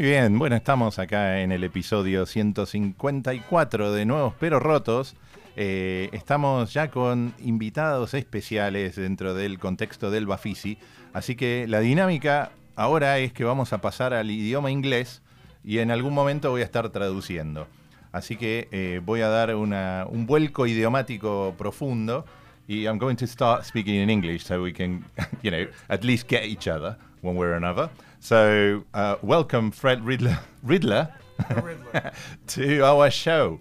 Muy bien, bueno, estamos acá en el episodio 154 de Nuevos Pero Rotos. Eh, estamos ya con invitados especiales dentro del contexto del Bafisi. Así que la dinámica ahora es que vamos a pasar al idioma inglés y en algún momento voy a estar traduciendo. Así que eh, voy a dar un vuelco idiomático profundo y I'm going to start speaking in English so we can, you know, at least get each other one way or another. So, uh, welcome Fred Riddler, Riddler to our show.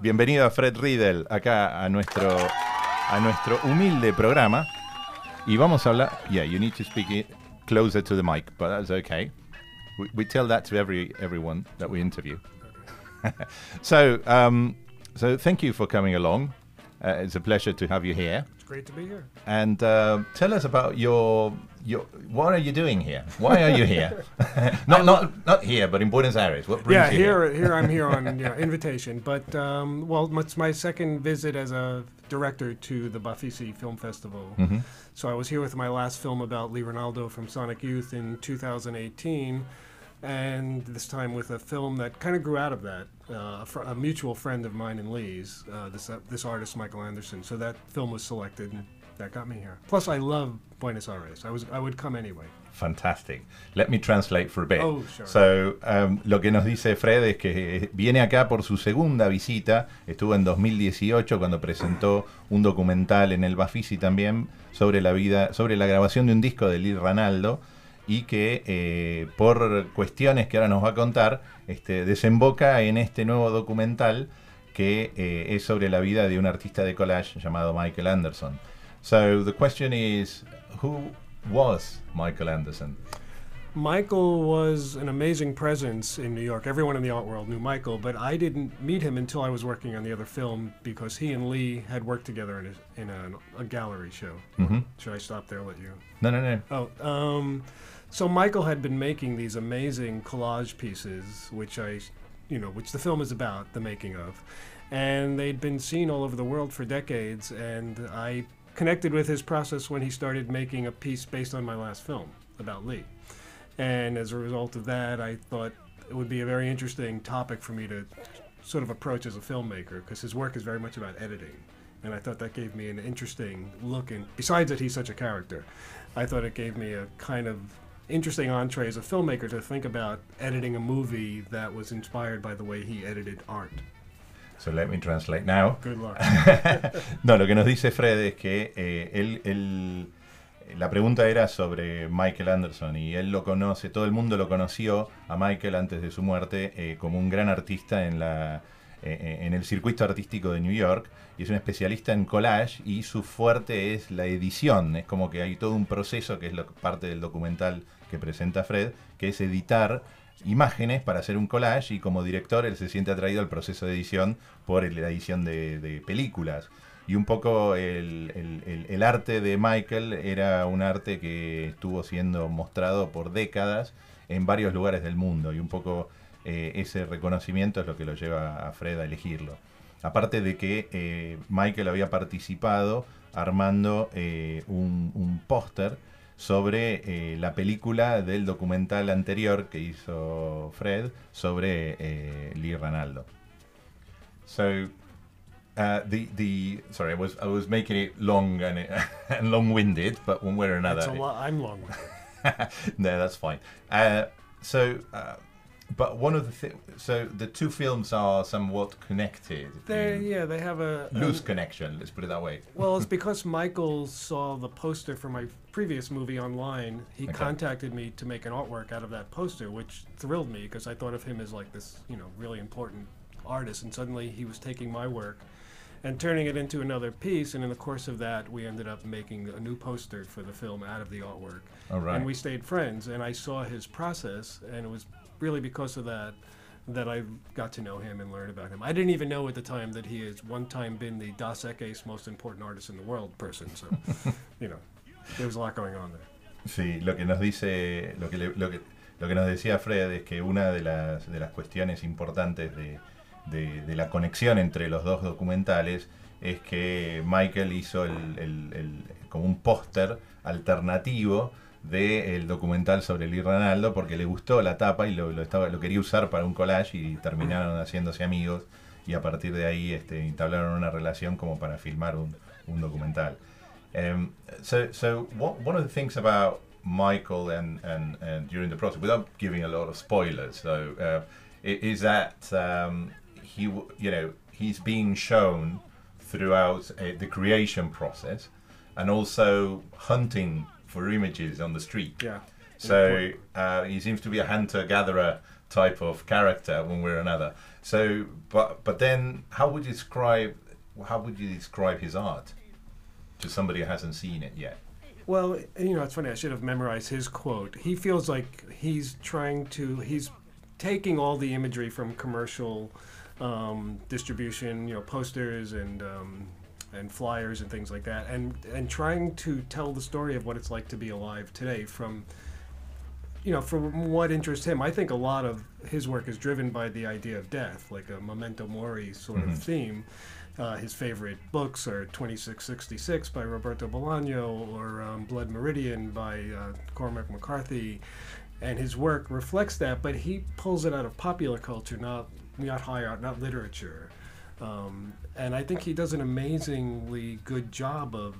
Bienvenido a Fred Riedel acá a nuestro a nuestro humilde programa y vamos a hablar. Yeah, you need to speak it closer to the mic, but that's okay. We, we tell that to every everyone that we interview. so, um, so thank you for coming along. Uh, it's a pleasure to have you here. It's great to be here. And uh, tell us about your your. What are you doing here? Why are you here? not not not here, but in Buenos Aires. What brings Yeah, you here, Yeah, here I'm here on yeah, invitation, but um, well, it's my second visit as a director to the BAFICI Film Festival. Mhm. So I was here with my last film about Lee Ranaldo from Sonic Youth in 2018, and this time with a film that kind of grew out of that. Uh, a, fr- a mutual friend of mine and Lee's, uh, this uh, this artist Michael Anderson. So that film was selected, and that got me here. Plus, I love Buenos Aires. I was I would come anyway. Fantastic. Let me translate for a bit. Oh, sure. So, um, lo que nos dice Fred es que eh, viene acá por su segunda visita. Estuvo en 2018 cuando presentó un documental en el Bafisi también sobre la vida, sobre la grabación de un disco de Lee Ranaldo y que eh, por cuestiones que ahora nos va a contar, este, desemboca en este nuevo documental que eh, es sobre la vida de un artista de collage llamado Michael Anderson. So the question is, who was Michael Anderson? Michael was an amazing presence in New York. Everyone in the art world knew Michael, but I didn't meet him until I was working on the other film because he and Lee had worked together in a, in a, a gallery show. Mhm. Should I stop there? Let you. No, no, no. Oh, um, so Michael had been making these amazing collage pieces, which I, you know, which the film is about, the making of, and they'd been seen all over the world for decades. And I connected with his process when he started making a piece based on my last film about Lee. And as a result of that, I thought it would be a very interesting topic for me to sort of approach as a filmmaker because his work is very much about editing. And I thought that gave me an interesting look And besides that he's such a character, I thought it gave me a kind of interesting entree as a filmmaker to think about editing a movie that was inspired by the way he edited art. So let me translate now. Good luck. no, lo que nos dice Fred es que eh, él, él- la pregunta era sobre Michael Anderson y él lo conoce, todo el mundo lo conoció a Michael antes de su muerte eh, como un gran artista en, la, eh, eh, en el circuito artístico de New York y es un especialista en collage y su fuerte es la edición, es como que hay todo un proceso que es lo- parte del documental que presenta Fred, que es editar imágenes para hacer un collage y como director él se siente atraído al proceso de edición por la edición de, películas. Y un poco el, arte de Michael era un arte que estuvo siendo mostrado por décadas en varios lugares del mundo y un poco eh, ese reconocimiento es lo que lo lleva a Fred a elegirlo. Aparte de que eh, Michael había participado armando eh, un póster sobre eh, la película del documental anterior que hizo Fred sobre eh, Lee Ranaldo. So, uh, the the sorry, I was I was making it long and, and long-winded, but one way or another, It's a lo- I'm long. no, that's fine. Uh, so, uh, but one of the so the two films are somewhat connected. They yeah they have a loose a- connection. Let's put it that way. Well, it's because Michael saw the poster for my previous movie online. He Okay. contacted me to make an artwork out of that poster, which thrilled me because I thought of him as like this, you know, really important artist. And suddenly he was taking my work and turning it into another piece. And in the course of that, we ended up making a new poster for the film out of the artwork. All right. And we stayed friends. And I saw his process, and it was really because of that that I got to know him and learn about him. I didn't even know at the time that he has one time been the Dos Equis most important artist in the world person. So, you know, there was a lot going on there. Sí, lo que nos dice, lo que, le- lo que, lo que nos decía Fred es que una de las, de las cuestiones importantes de, de- de la conexión entre los dos documentales es que Michael hizo el, el- el- como un póster alternativo del documental sobre Lee Ranaldo porque le gustó la tapa y lo, lo estaba, lo quería usar para un collage y terminaron haciéndose amigos y a partir de ahí este, entablaron una relación como para filmar un, un documental. Um, so, so one of the things about Michael and, and, and during the process, without giving a lot of spoilers, so uh, is that um, he, you know, he's being shown throughout uh, the creation process, and also hunting for images on the street. Yeah. So uh, he seems to be a hunter-gatherer type of character one way or another. So, but but then, how would you describe how would you describe his art to somebody who hasn't seen it yet? Well, you know, it's funny. I should have memorized his quote. He feels like he's trying to. He's taking all the imagery from commercial um, distribution, you know, posters and um, and flyers and things like that, and and trying to tell the story of what it's like to be alive today from. You know, from what interests him, I think a lot of his work is driven by the idea of death, like a memento mori sort of theme. Uh, his favorite books are 2666 by Roberto Bolaño or um, Blood Meridian by uh, Cormac McCarthy. And his work reflects that, but he pulls it out of popular culture, not, not high art, not literature. Um, and I think he does an amazingly good job of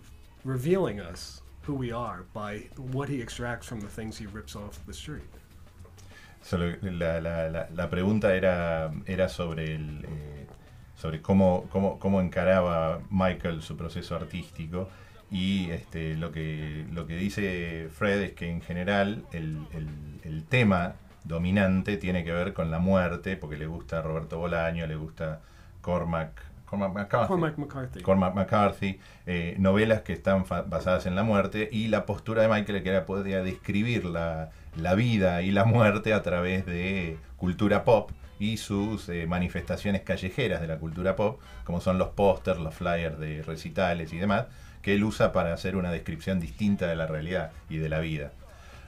revealing us who we are by what he extracts from the things he rips off the street. Solo la, la, la, la pregunta era, era sobre el, eh, sobre cómo, cómo, cómo encaraba Michael su proceso artístico y este, lo, que, lo que dice Fred es que en general el, el, el tema dominante tiene que ver con la muerte, porque le gusta Roberto Bolaño, le gusta Cormac, Cormac McCarthy. Cormac McCarthy. Cormac McCarthy, eh, novelas que están basadas en la muerte y la postura de Michael que era podía describir la, la vida y la muerte a través de cultura pop y sus eh, manifestaciones callejeras de la cultura pop, como son los pósters, los flyers de recitales y demás, que él usa para hacer una descripción distinta de la realidad y de la vida.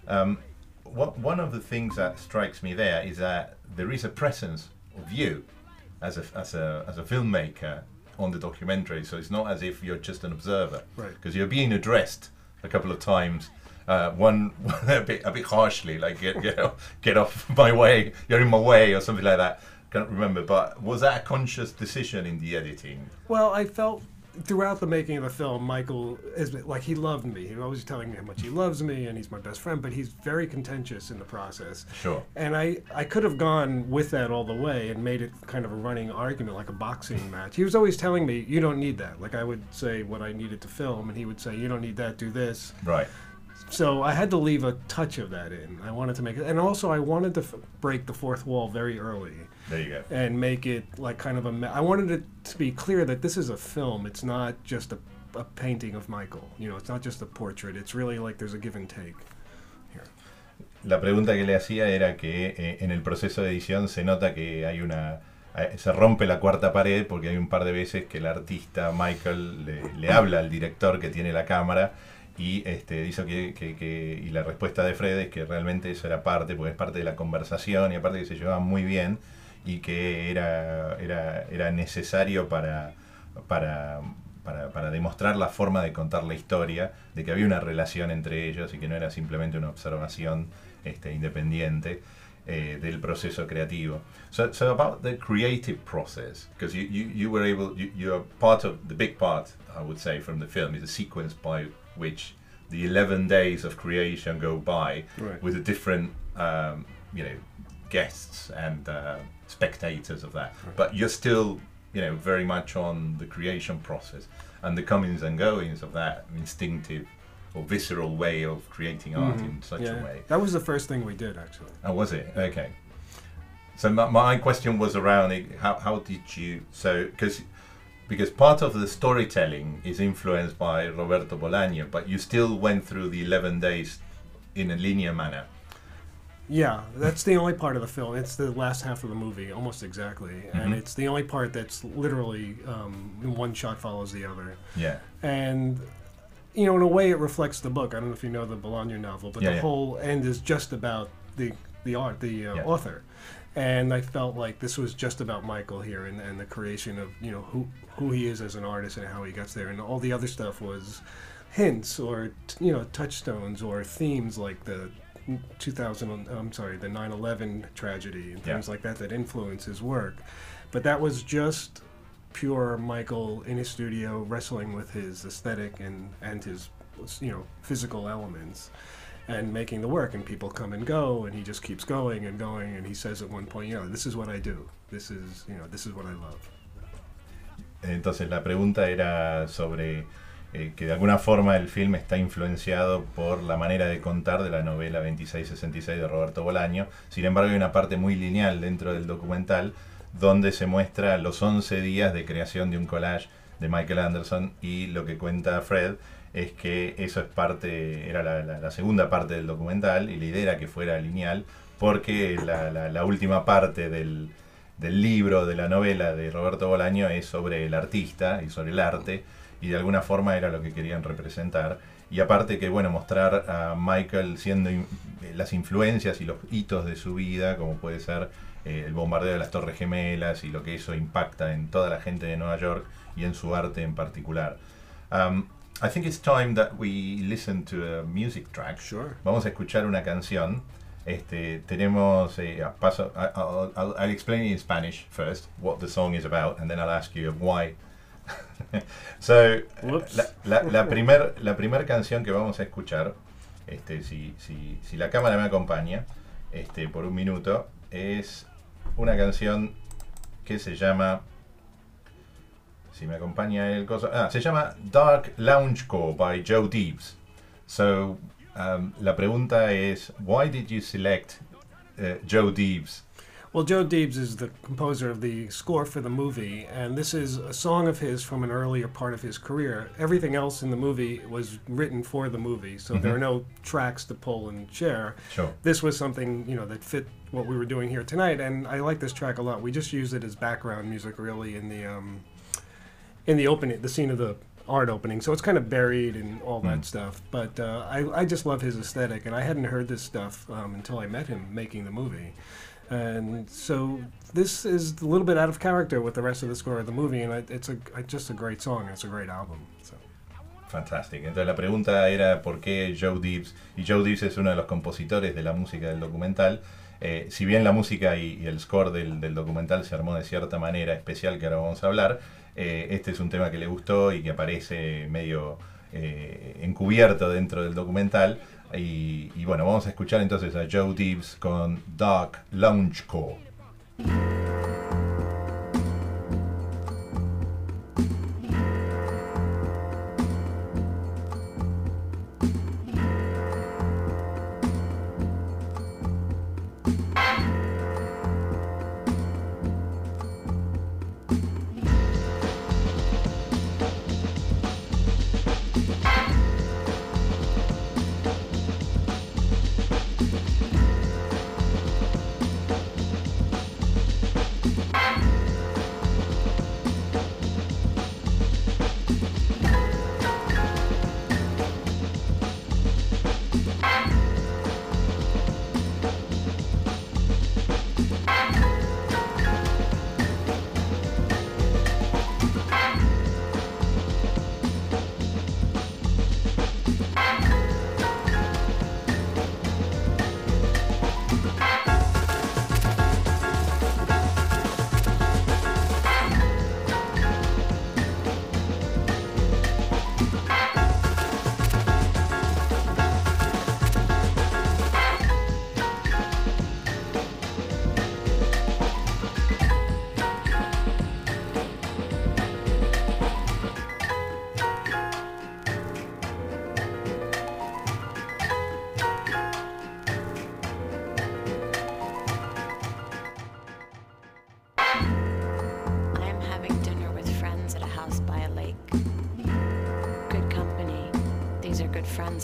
Um, one one of the things that strikes me there is that there is a presence of you as a, as a, as a filmmaker on the documentary. So it's not as if you're just an observer, Right. Because you're being addressed a couple of times. Uh, one a bit a bit harshly, like get get off, get off my way, you're in my way, or something like that. Can't remember, but was that a conscious decision in the editing? Well, I felt throughout the making of the film, Michael is like he loved me. He was always telling me how much he loves me and he's my best friend, but he's very contentious in the process. Sure. And I, I could have gone with that all the way and made it kind of a running argument, like a boxing match. He was always telling me, "You don't need that." Like I would say what I needed to film, and he would say, "You don't need that. Do this." Right. So I had to leave a touch of that in. I wanted to make it, and also I wanted to f- break the fourth wall very early There you go. and make it like kind of a. Me- I wanted it to be clear that this is a film. It's not just a, a painting of Michael. You know, it's not just a portrait. It's really like there's a give and take. La pregunta que le hacía era que eh, en el proceso de edición se nota que hay una eh, se rompe la cuarta pared porque hay un par de veces que el artista Michael le, le habla al director que tiene la cámara y este dice que, que- que- y la respuesta de Fred es que realmente eso era parte porque es parte de la conversación y aparte que se llevaban muy bien y que era era, era necesario para para, para, para demostrar la forma de contar la historia, de que había una relación entre ellos y que no era simplemente una observación este, independiente eh, del proceso creativo. So, so about the creative process, because you, you, you were able, you, you're part of the big part, I would say, from the film is the sequence by which the 11 days of creation go by Right. with the different, um, you know, guests and uh, spectators of that. But you're still, you know, very much on the creation process and the comings and goings of that instinctive or visceral way of creating art mm-hmm. in such yeah, a way. that was the first thing we did actually. Oh, was it? Okay. So my, my question was around it, how, how did you so because because part of the storytelling is influenced by Roberto Bolaño, but you still went through the eleven days in a linear manner. Yeah, that's the only part of the film. It's the last half of the movie, almost exactly, and Mhm. it's the only part that's literally um, one shot follows the other. Yeah. and you know in a way it reflects the book i don't know if you know the Bolaño novel but Yeah, the yeah. whole end is just about the the art the uh, Yeah. author and i felt like this was just about michael here and, and the creation of you know who who he is as an artist and how he gets there and all the other stuff was hints or t- you know touchstones or themes like the 2000 i'm sorry the 9-11 tragedy and Yeah. things like that that influence his work. But that was just pure Michael in his studio wrestling with his aesthetic and and his you know physical elements and making the work and people come and go and he just keeps going and going and he says at one point you know this is what I do. This is you know this is what I love. Entonces la pregunta era sobre eh, que de alguna forma el film está influenciado por la manera de contar de la novela 2666 de Roberto Bolaño. Sin embargo, hay una parte muy lineal dentro del documental donde se muestra los 11 días de creación de un collage de Michael Anderson y lo que cuenta Fred es que eso es parte, era la, segunda parte del documental y la idea era que fuera lineal porque la, última parte del libro, de la novela de Roberto Bolaño es sobre el artista y sobre el arte y de alguna forma era lo que querían representar. Y aparte que, bueno, mostrar a Michael siendo in- eh, las influencias y los hitos de su vida, como puede ser eh, el bombardeo de las Torres Gemelas y lo que eso impacta en toda la gente de Nueva York y en su arte en particular. Um, I think it's time that we listen to a music track. Sure. Vamos a escuchar una canción. Este, tenemos, eh, paso, I- I'll, I'll, I'll explain in Spanish first what the song is about, and then I'll ask you why. so, la, la, la primer, la primer canción que vamos a escuchar, este, si, si, si la cámara me acompaña, este, por un minuto, es una canción que se llama si me acompaña el coso. Ah, se llama Dark Loungecore by Joe Deeves. So, um, la pregunta es, why did you select uh, Joe Deeves? Well, Joe Diebes is the composer of the score for the movie, and this is a song of his from an earlier part of his career. Everything else in the movie was written for the movie, so there Mhm. are no tracks to pull and share. Sure. This was something you know that fit what we were doing here tonight, and I like this track a lot. We just use it as background music, really, in the um, in the opening, the scene of the art opening. So it's kind of buried and all that Mm. stuff. But uh, I, I just love his aesthetic, and I hadn't heard this stuff um, until I met him making the movie. And so this is a little bit out of character with the rest of the score of the movie, and it's a just a great song. It's a great album. So. Fantástico. Entonces la pregunta era por qué Joe Deeves. Y Joe Deeves es uno de los compositores de la música del documental. Eh, si bien la música y, y el score del, del documental se armó de cierta manera especial que ahora vamos a hablar, eh, este es un tema que le gustó y que aparece medio eh, encubierto dentro del documental. Y, bueno, vamos a escuchar entonces a Joe Deeves con Dark Loungecore. I'm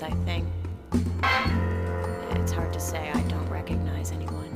I think. It's hard to say I don't recognize anyone.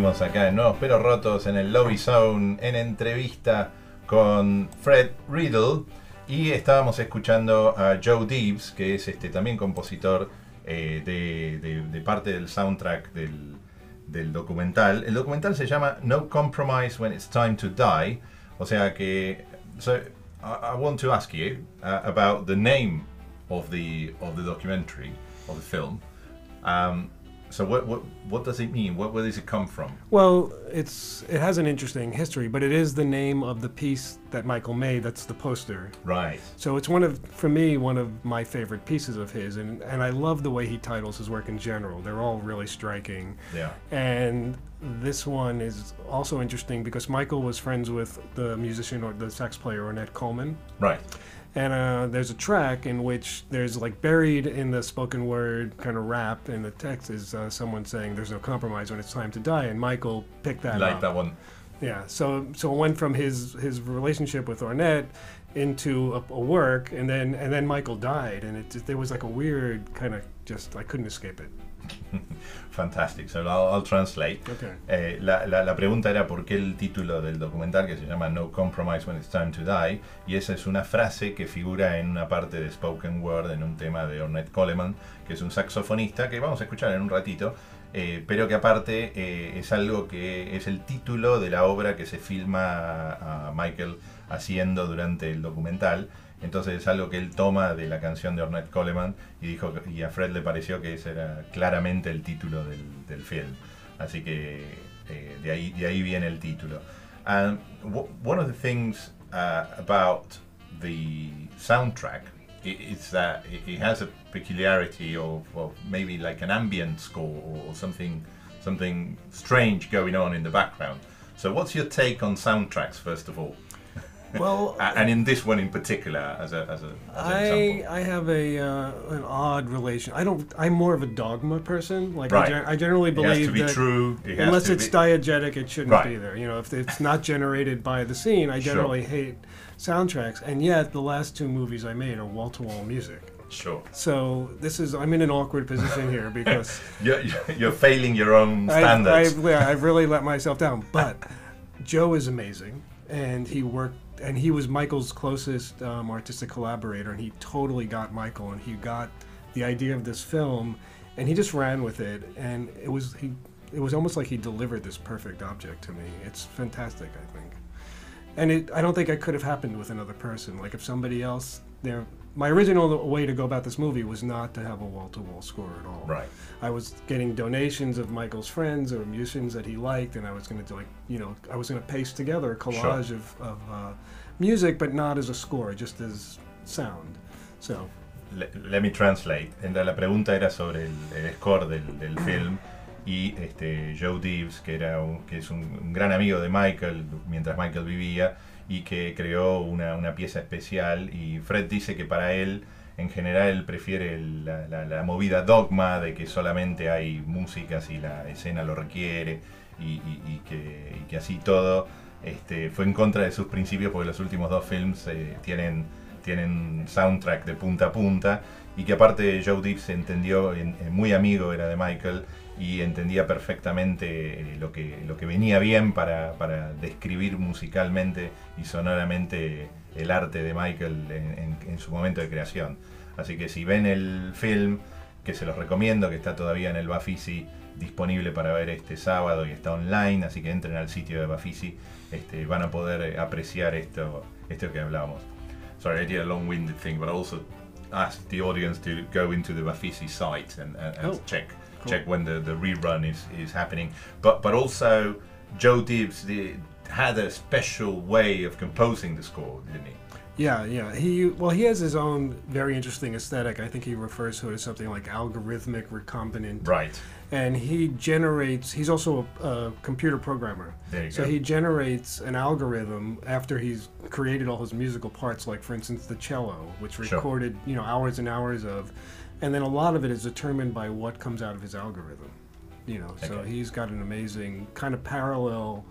Seguimos acá en Nuevos Pero Rotos en el Lobby Zone en entrevista con Fred Riddle y estábamos escuchando a Joe Deeves, que es este también compositor eh, de, parte del soundtrack del, del documental. El documental se llama No Compromise When It's Time to Die, o sea que so, I, I want to ask you uh, about the name of the of the documentary of the film. Um, so what, what what does it mean? What where does it come from? Well, it's it has an interesting history, but it is the name of the piece that Michael made. That's the poster. Right. So it's one of, for me, one of my favorite pieces of his, and and I love the way he titles his work in general. They're all really striking. Yeah. And this one is also interesting because Michael was friends with the musician or the sax player Ornette Coleman. Right. And uh, there's a track in which there's like buried in the spoken word kind of rap in the text is uh, someone saying there's no compromise when it's time to die, and Michael picked that like up. that one. Yeah, so so it went from his his relationship with Ornette into a, a work, and then and then Michael died, and it just, there was like a weird kind of just I couldn't escape it. Fantastic. So I'll, I'll translate. Okay. Eh, la, la- la pregunta era por qué el título del documental que se llama No Compromise When It's Time to Die y esa es una frase que figura en una parte de Spoken Word en un tema de Ornette Coleman que es un saxofonista que vamos a escuchar en un ratito eh, pero que aparte eh, es algo que es el título de la obra que se filma a, Michael haciendo durante el documental entonces es algo que él toma de la canción de Ornette Coleman y dijo y a Fred le pareció que ese era claramente el título del, del film Así que eh, de, ahí, de ahí viene el título. And one of the things uh, about the soundtrack i- is that it, it has a peculiarity of, of maybe like an ambient score or something, something strange going on in the background. So, what's your take on soundtracks, first of all? Well, and in this one in particular, as a as a as an I example. I have a uh, an odd relation. I don't. I'm more of a dogma person. Like I, Right. gen- I generally It believe has to be that true. It unless it's be, diegetic, it shouldn't Right. be there. You know, if it's not generated by the scene, I Sure. generally hate soundtracks. And yet, the last two movies I made are wall-to-wall music. sure. So this is I'm in an awkward position here because You're, you're failing your own I've, standards. I've, yeah, I've really let myself down. But Joe is amazing, and he worked, and he was Michael's closest um, artistic collaborator, and he totally got Michael, and he got the idea of this film, and he just ran with it, and it was he, it was almost like he delivered this perfect object to me. It's fantastic, I think, and it I don't think it could have happened with another person. Like if somebody else there. My original way to go about this movie was not to have a wall-to-wall score at all. Right. I was getting donations of Michael's friends or musicians that he liked, and I was going to do like you know I was going to paste together a collage of, of uh, music, but not as a score, just as sound. So Le- Let me translate. La pregunta era sobre el, el score del, del film y este Joe Deeves, que era un, que es un, un gran amigo de Michael mientras Michael vivía y que creó una, una pieza especial y Fred dice que para él en general él prefiere la, la- la movida dogma de que solamente hay música si la escena lo requiere y, y- y que, y que así todo este, fue en contra de sus principios porque los últimos dos films eh, tienen, tienen soundtrack de punta a punta y que aparte Joe Deep se entendió, en- en muy amigo era de Michael y entendía perfectamente eh, lo que, lo que venía bien para, para describir musicalmente y sonoramente el arte de Michael en, en- en su momento de creación. Así que si ven el film, que se los recomiendo, que está todavía en el Bafisi disponible para ver este sábado y está online, así que entren al sitio de Bafisi, este, van a poder apreciar esto, esto que hablábamos. Sorry, I did a long-winded thing, but I also asked the audience to go into the Bafisi site and, and, and Oh, check cool. check when the, the rerun is, is happening. But but also Joe Diebes did, had a special way of composing the score, didn't he? Yeah, yeah. He well, he has his own very interesting aesthetic. I think he refers to it as something like algorithmic recombinant. Right. And he generates. He's also a, a computer programmer. There you so go. he generates an algorithm after he's created all his musical parts, like for instance the cello, which Sure. recorded you know hours and hours of, and then a lot of it is determined by what comes out of his algorithm. You know, so Okay. he's got an amazing kind of parallel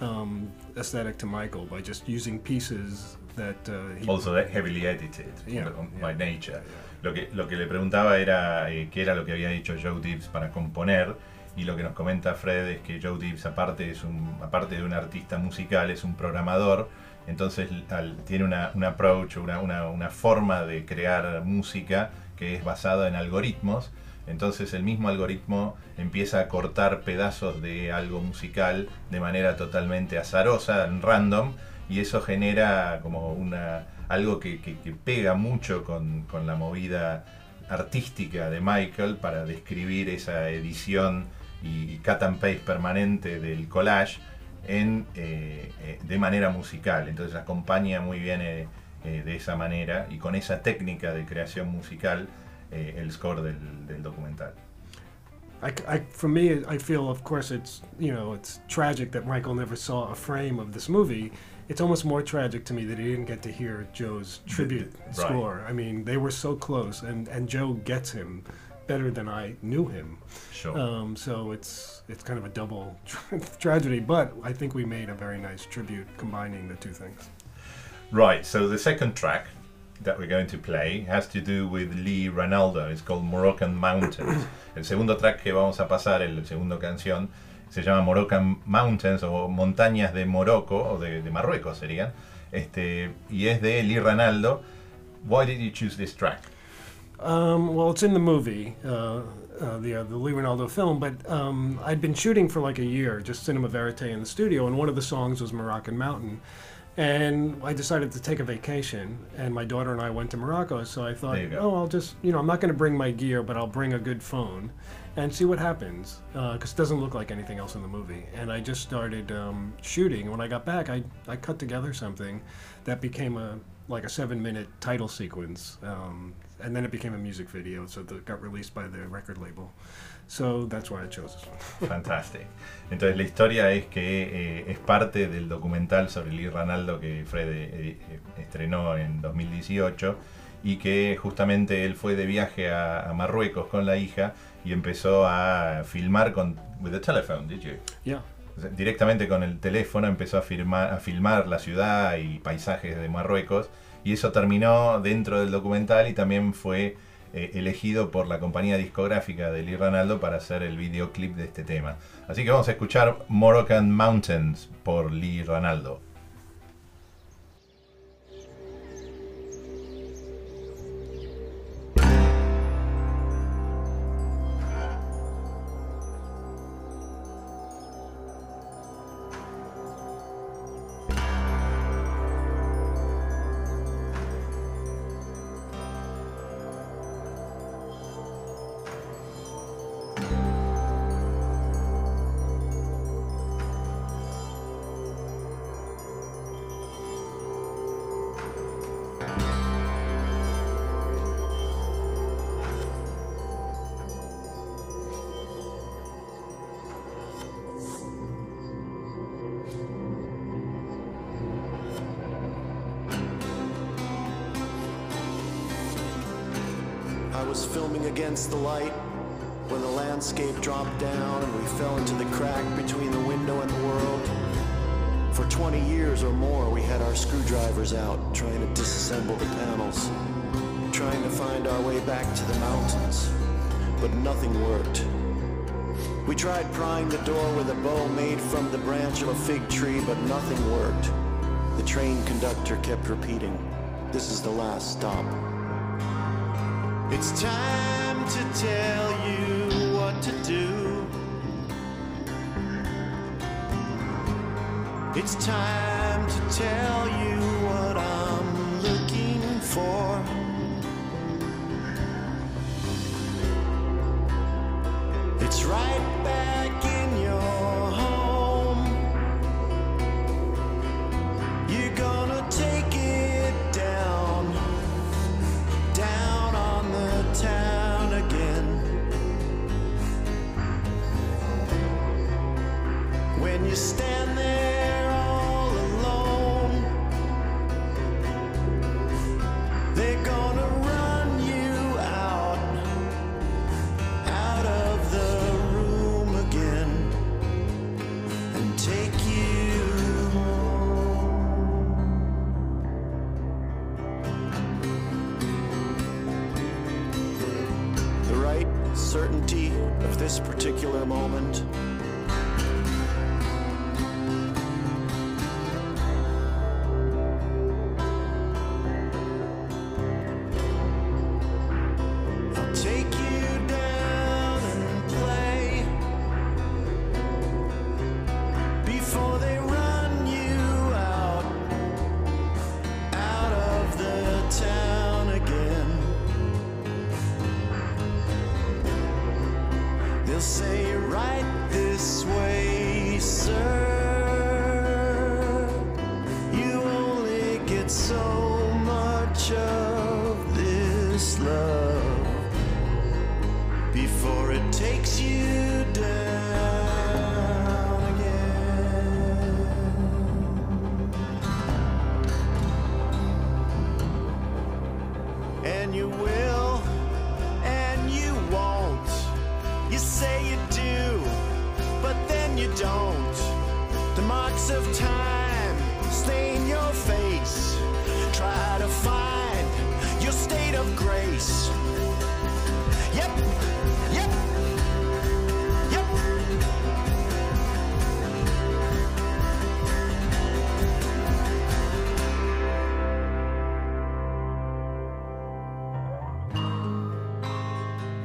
um, aesthetic to Michael by just using pieces that uh, he Also heavily edited Yeah, on- yeah. by nature. Lo que, lo que le preguntaba era eh, qué era lo que había dicho Joe Dibbs para componer y lo que nos comenta Fred es que Joe Dibbs aparte, es un, aparte de un artista musical es un programador, entonces al- tiene una, un approach, una, una, una forma de crear música que es basada en algoritmos. Entonces el mismo algoritmo empieza a cortar pedazos de algo musical de manera totalmente azarosa, random, y eso genera como una algo que, pega mucho con, la movida artística de Michael para describir esa edición y, y cut and paste permanente del collage en, eh, eh, de manera musical. Entonces acompaña muy bien eh, eh, de esa manera y con esa técnica de creación musical eh, el score del, del documental. I, I- for me, I feel, of course, it's you know, it's tragic that Michael never saw a frame of this movie. It's almost more tragic to me that he didn't get to hear Joe's tribute right. score. I mean, they were so close, and and Joe gets him better than I knew him. Sure. Um, so it's it's kind of a double tra- tragedy, but I think we made a very nice tribute combining the two things. Right, so the second track that we're going to play has to do with Lee Ranaldo. It's called Moroccan Mountains. El segundo track que vamos a pasar, el segundo canción, se llama Moroccan Mountains o Montañas de Morocco o de, de Marruecos serían. Este, y es de Lee Ranaldo. Why did you choose this track? Um, well, it's in the movie, uh, uh, the uh, the Lee Ranaldo film. But um, I'd been shooting for like a year, just cinema verite in the studio, and one of the songs was Moroccan Mountain. And I decided to take a vacation, and my daughter and I went to Morocco. So I thought, There you go. oh, I'll just, you know, I'm not going to bring my gear, but I'll bring a good phone, and see what happens, because it doesn't look like anything else in the movie. And I just started um, shooting. When I got back, I I cut together something that became a like a seven minute title sequence um, and then it became a music video so that got released by the record label so that's why i chose this one Fantastic. Entonces la historia es que eh, es parte del documental sobre Lee Ranaldo que Fred eh, eh, estrenó en 2018 y que justamente él fue de viaje a, a Marruecos con la hija y empezó a filmar con with the telephone, did you? yeah directamente con el teléfono empezó a, firmar- a filmar la ciudad y paisajes de Marruecos y eso terminó dentro del documental y también fue eh, elegido por la compañía discográfica de Lee Ranaldo para hacer el videoclip de este tema. Así que vamos a escuchar Moroccan Mountains por Lee Ranaldo. Was filming against the light when the landscape dropped down and we fell into the crack between the window and the world. For 20 years or more, we had our screwdrivers out trying to disassemble the panels, trying to find our way back to the mountains, but nothing worked. We tried prying the door with a bow made from the branch of a fig tree, but nothing worked. The train conductor kept repeating, This is the last stop. It's time to tell you what to do. It's time to tell you what I'm looking for. Of this particular moment.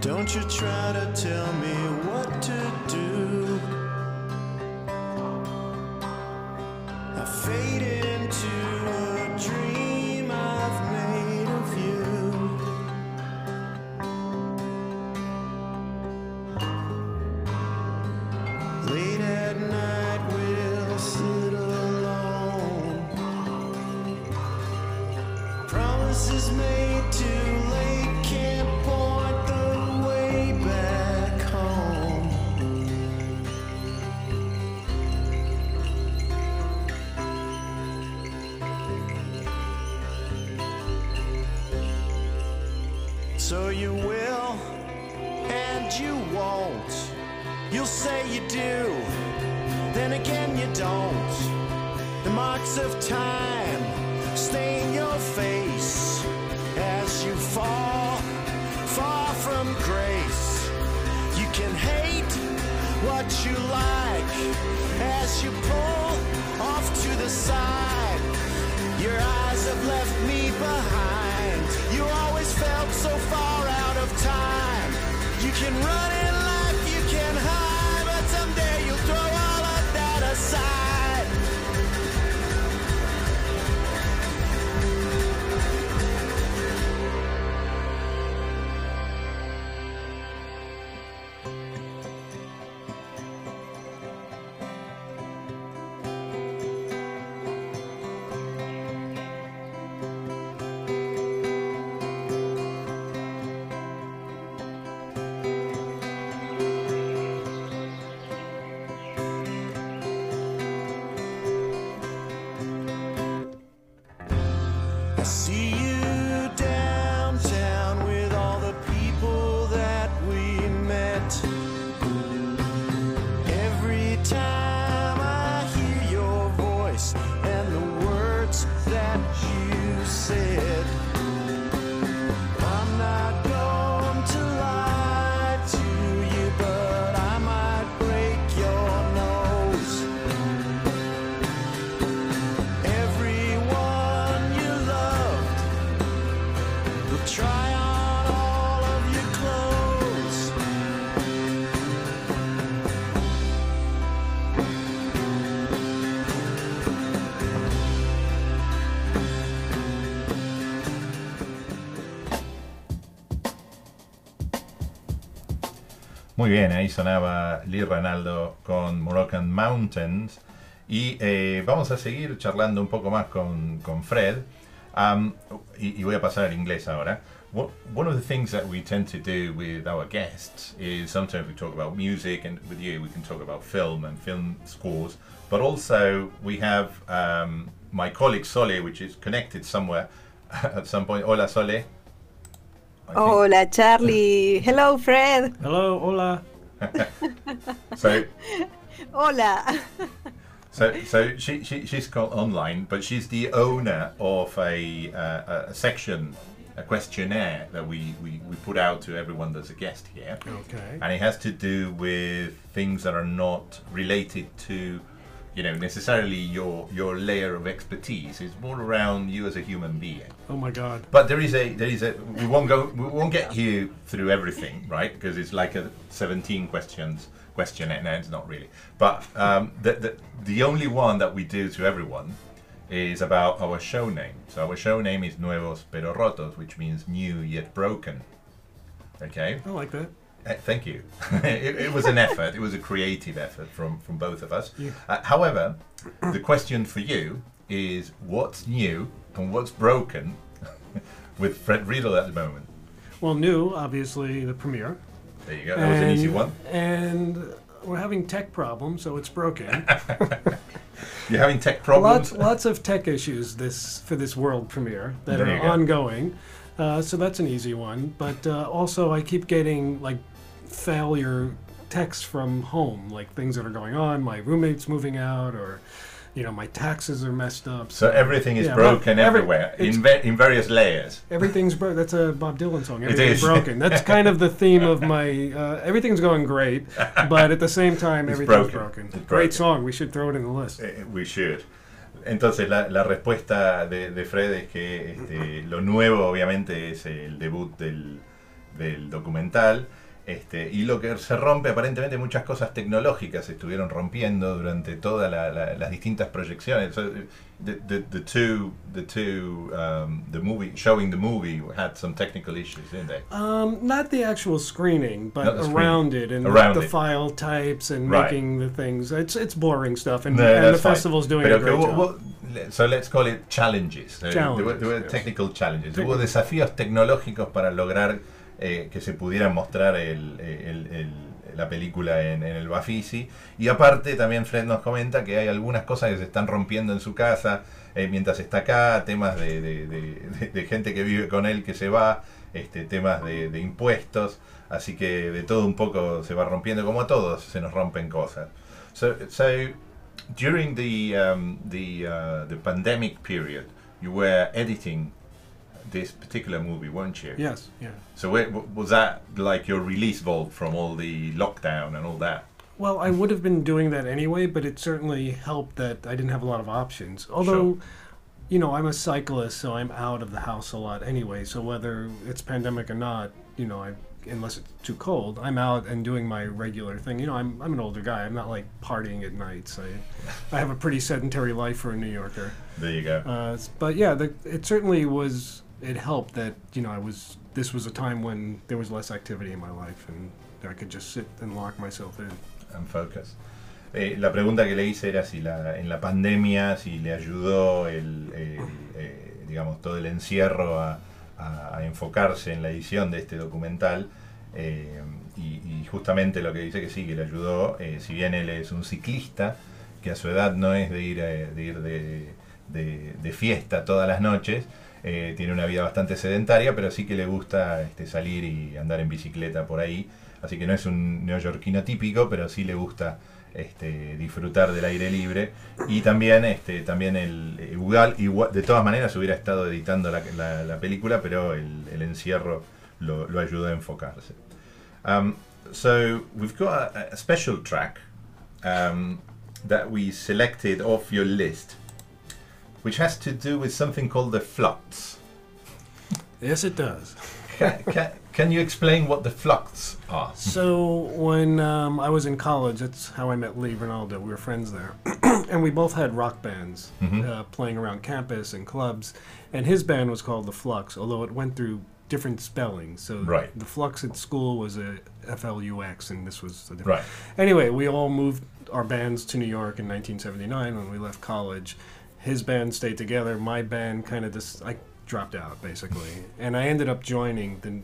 Don't you try to tell me what to do. Muy bien, ahí sonaba Lee Ranaldo con Moroccan Mountains. Y eh, vamos a seguir charlando un poco más con, con Fred. Um, y, y voy a pasar al inglés ahora. One of the things that we tend to do with our guests is sometimes we talk about music, and with you, we can talk about film and film scores. But also, we have um, my colleague Sole, which is connected somewhere at some point. Hola, Sole. I think- Hola Charlie, hello Fred, Hello, hola. So, hola. So, so she, she she's called online, but she's the owner of a, uh, a section, a questionnaire that we, we, we put out to everyone that's a guest here, Okay. and it has to do with things that are not related to, you know, necessarily your your layer of expertise. It's more around you as a human being. Oh my God. But there is a there is a we won't go we won't get you through everything, right? Because it's like a 17 questions questionnaire. No, it's not really. But um, the, the the only one that we do to everyone is about our show name. So our show name is Nuevos pero Rotos, which means new yet broken. Okay. I like that. Uh, thank you. it, it was an effort. It was a creative effort from from both of us. Yeah. Uh, however, the question for you is what's new and what's broken with Fred Riedel at the moment. Well, new, obviously, the premiere. There you go. That was an easy one. And we're having tech problems, so it's broken. You're having tech problems. lots, lots of tech issues this for this world premiere that There are ongoing. Uh, so that's an easy one. But uh, also, I keep getting like failure texts from home, like things that are going on. My roommate's moving out, or you know, my taxes are messed up. So everything is Yeah, broken every- everywhere in va- in various layers. Everything's broken. That's a Bob Dylan song. It Everything's is. broken. That's kind of the theme of my. Uh, everything's going great, but at the same time, It's everything's broken. broken. Great broken. song. We should throw it in the list. Eh, we should. Entonces la, la respuesta de, de Fred es que este, lo nuevo obviamente es el debut del, del documental este, y lo que se rompe aparentemente muchas cosas tecnológicas se estuvieron rompiendo durante todas la- la- las distintas proyecciones. So, the, the, the two, the two, um, the movie showing the movie had some technical issues, didn't they? Um, not the actual screening, but screening. around it and Around the it. file types and Right. making the things. It's it's boring stuff, and, No, and the fine. festival's doing Pero a que great job. so let's call it challenges. Eh, there were- there were Challenges, yes. technical challenges. Hubo desafíos tecnológicos para lograr eh, que se pudiera mostrar el- la película en, el Bafisi. Y aparte también Fred nos comenta que hay algunas cosas que se están rompiendo en su casa eh, mientras está acá, temas de, gente que vive con él que se va, este, temas de, de impuestos. Así que de todo un poco se va rompiendo, como a todos se nos rompen cosas. So, so during the um, the uh, the pandemic period, you were editing this particular movie, weren't you? Yes, yeah. So was that like your release vault from all the lockdown and all that? Well, I would have been doing that anyway, but it certainly helped that I didn't have a lot of options. Although, you know, I'm a cyclist, so I'm out of the house a lot anyway. So whether it's pandemic or not, you know, I unless it's too cold, I'm out and doing my regular thing. You know, I'm I'm an older guy. I'm not like partying at nights. I I have a pretty sedentary life for a New Yorker. There you go. Uh, but yeah, the, it certainly was. It helped that you know I was. This was a time when there was less activity in my life, and I could just sit and lock myself in. and focus. Eh, la pregunta que le hice era si la, en la pandemia, si le ayudó el, el, eh, digamos, todo el encierro a, a- a enfocarse en la edición de este documental. eh, y, y justamente lo que dice que sí, que le ayudó, eh, si bien él es un ciclista, que a su edad no es de ir, eh, de, ir de, de- de fiesta todas las noches, eh, tiene una vida bastante sedentaria, pero sí que le gusta este, salir y andar en bicicleta por ahí. Así que no es un neoyorquino típico, pero sí le gusta este, disfrutar del aire libre. Y también, este, también el, igual, igual- de todas maneras hubiera estado editando la, la- la película, pero el, encierro lo, lo ayudó a enfocarse. Um, so we've got a, a special track um, that we selected off your list, which has to do with something called the flux. Yes, it does. Can, can, can you explain what the Flux are? So when um, I was in college, that's how I met Lee Ranaldo. We were friends there, and we both had rock bands Mhm. uh, playing around campus and clubs. And his band was called the Flux, although it went through different spellings. So Right. the Flux at school was a F L U X, and this was a different. Right. Anyway, we all moved our bands to New York in 1979 when we left college. His band stayed together. My band kind of just I dropped out basically, and I ended up joining the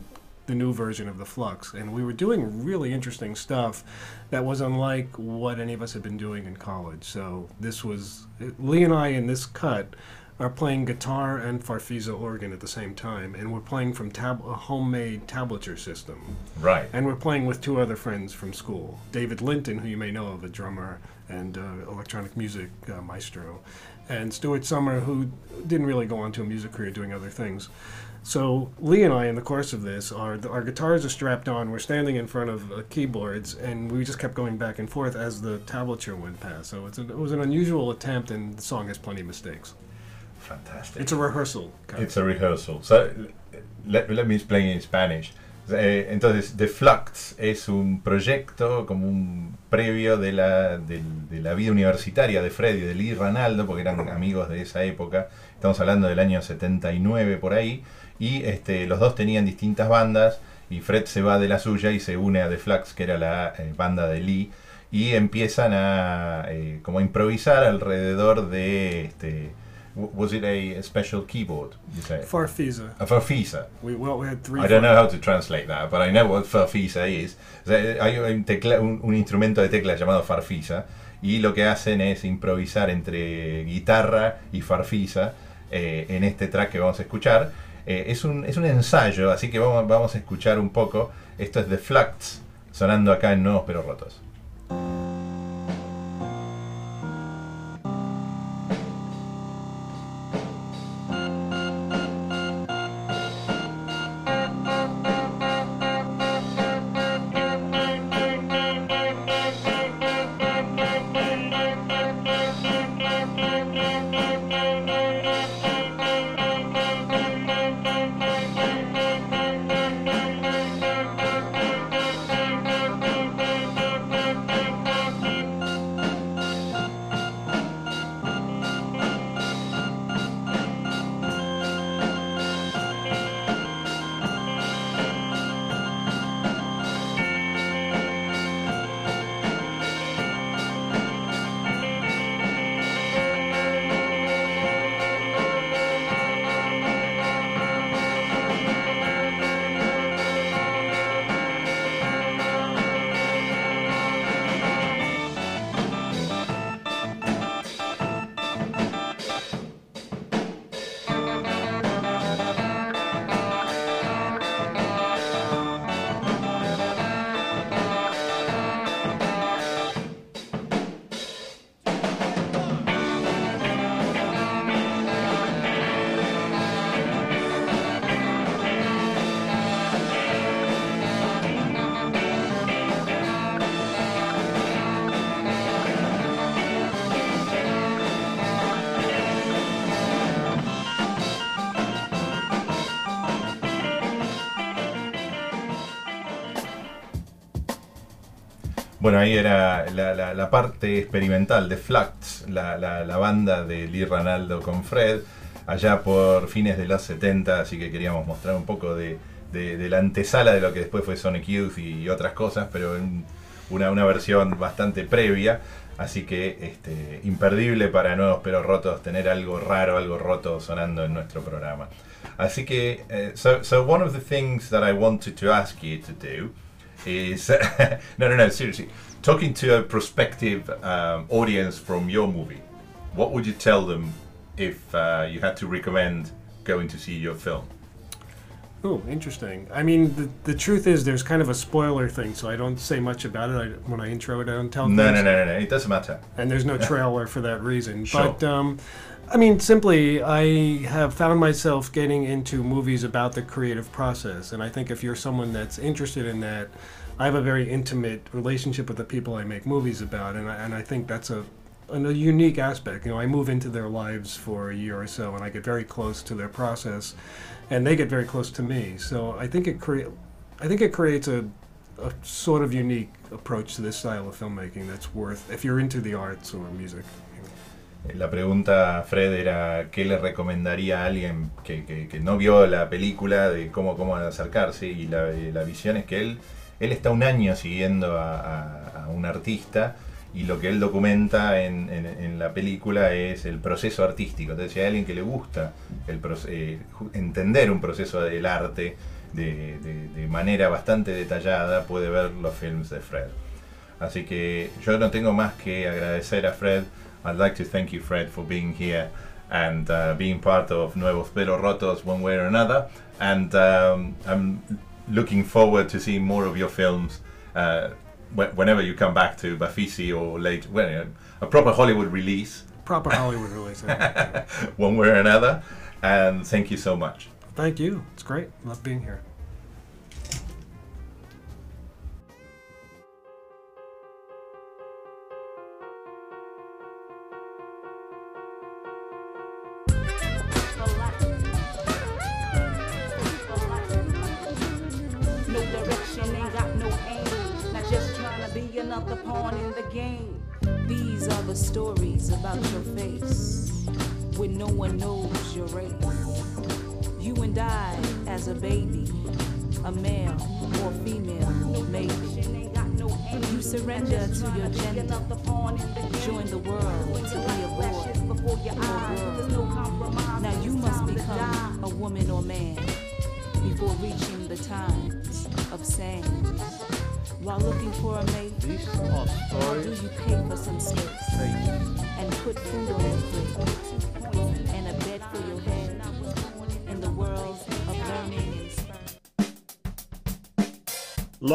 the new version of the Flux, and we were doing really interesting stuff that was unlike what any of us had been doing in college. So this was Lee and I in this cut are playing guitar and farfisa organ at the same time, and we're playing from tab- a homemade tablature system. Right. And we're playing with two other friends from school David Linton, who you may know of, a drummer and uh, electronic music uh, maestro, and Stuart Summer, who didn't really go on to a music career doing other things. So Lee and I, in the course of this, our our guitars are strapped on. We're standing in front of uh, keyboards, and we just kept going back and forth as the tablature went past. So it's a, it was an unusual attempt, and the song has plenty of mistakes. Fantastic. It's a rehearsal. kind It's a rehearsal. So, let, let me explain in Spanish. Eh, entonces, The Flux es un proyecto como un previo de la, del- de la vida universitaria de Fred y de Lee Ranaldo, porque eran amigos de esa época. Estamos hablando del año 79 por ahí. Y este, los dos tenían distintas bandas. Y Fred se va de la suya y se une a The Flux, que era la eh, banda de Lee. Y empiezan a eh, como improvisar alrededor de este. W- Was it a, special keyboard? You say? Farfisa. A farfisa. We well, we had three. I don't know how to translate that, but I know what farfisa is. O sea, hay un, tecla- un- un instrumento de tecla llamado farfisa y lo que hacen es improvisar entre guitarra y farfisa eh, en este track que vamos a escuchar. Eh, es, un, es un ensayo, así que vamos, vamos a escuchar un poco. Esto es The Flux, sonando acá en Nuevos Pero Rotos. Bueno, ahí era la, parte experimental de Flux, la, banda de Lee Ranaldo con Fred, allá por fines de los 70, así que queríamos mostrar un poco de, la antesala de lo que después fue Sonic Youth y, otras cosas, pero en una, una versión bastante previa, así que este, imperdible para Nuevos Pero Rotos tener algo raro, algo roto sonando en nuestro programa. Así que, eh, so, so one of the things that I wanted to ask you to do is no, no, no. Seriously, talking to a prospective um, audience from your movie, what would you tell them if uh, you had to recommend going to see your film? Oh, interesting. I mean, the, the truth is, there's kind of a spoiler thing, so I don't say much about it. I, when I intro it, I don't tell. No, things. no, no, no, no. It doesn't matter. And there's no trailer for that reason. Sure. But um, I mean, simply, I have found myself getting into movies about the creative process, and I think if you're someone that's interested in that, I have a very intimate relationship with the people I make movies about, and I, and I think that's a an, a unique aspect. You know, I move into their lives for a year or so, and I get very close to their process, and they get very close to me. So I think it create, I think it creates a, a sort of unique approach to this style of filmmaking that's worth if you're into the arts or music. La pregunta, Fred, era ¿qué le recomendaría a alguien que, no vio la película de cómo, cómo acercarse? Y la, y la visión es que él, él está un año siguiendo a, un artista y lo que él documenta en, en- la película es el proceso artístico. Entonces, si hay alguien que le gusta el eh, entender un proceso del arte de- de manera bastante detallada, puede ver los films de Fred. Así que yo no tengo más que agradecer a Fred. I'd like to thank you, Fred, for being here and uh, being part of Nuevos Pero Rotos one way or another. And um, I'm looking forward to seeing more of your films uh, wh- whenever you come back to BAFICI or late, well, you know, a proper Hollywood release, Proper Hollywood release. one way or another. And thank you so much. Thank you. It's great. Love being here.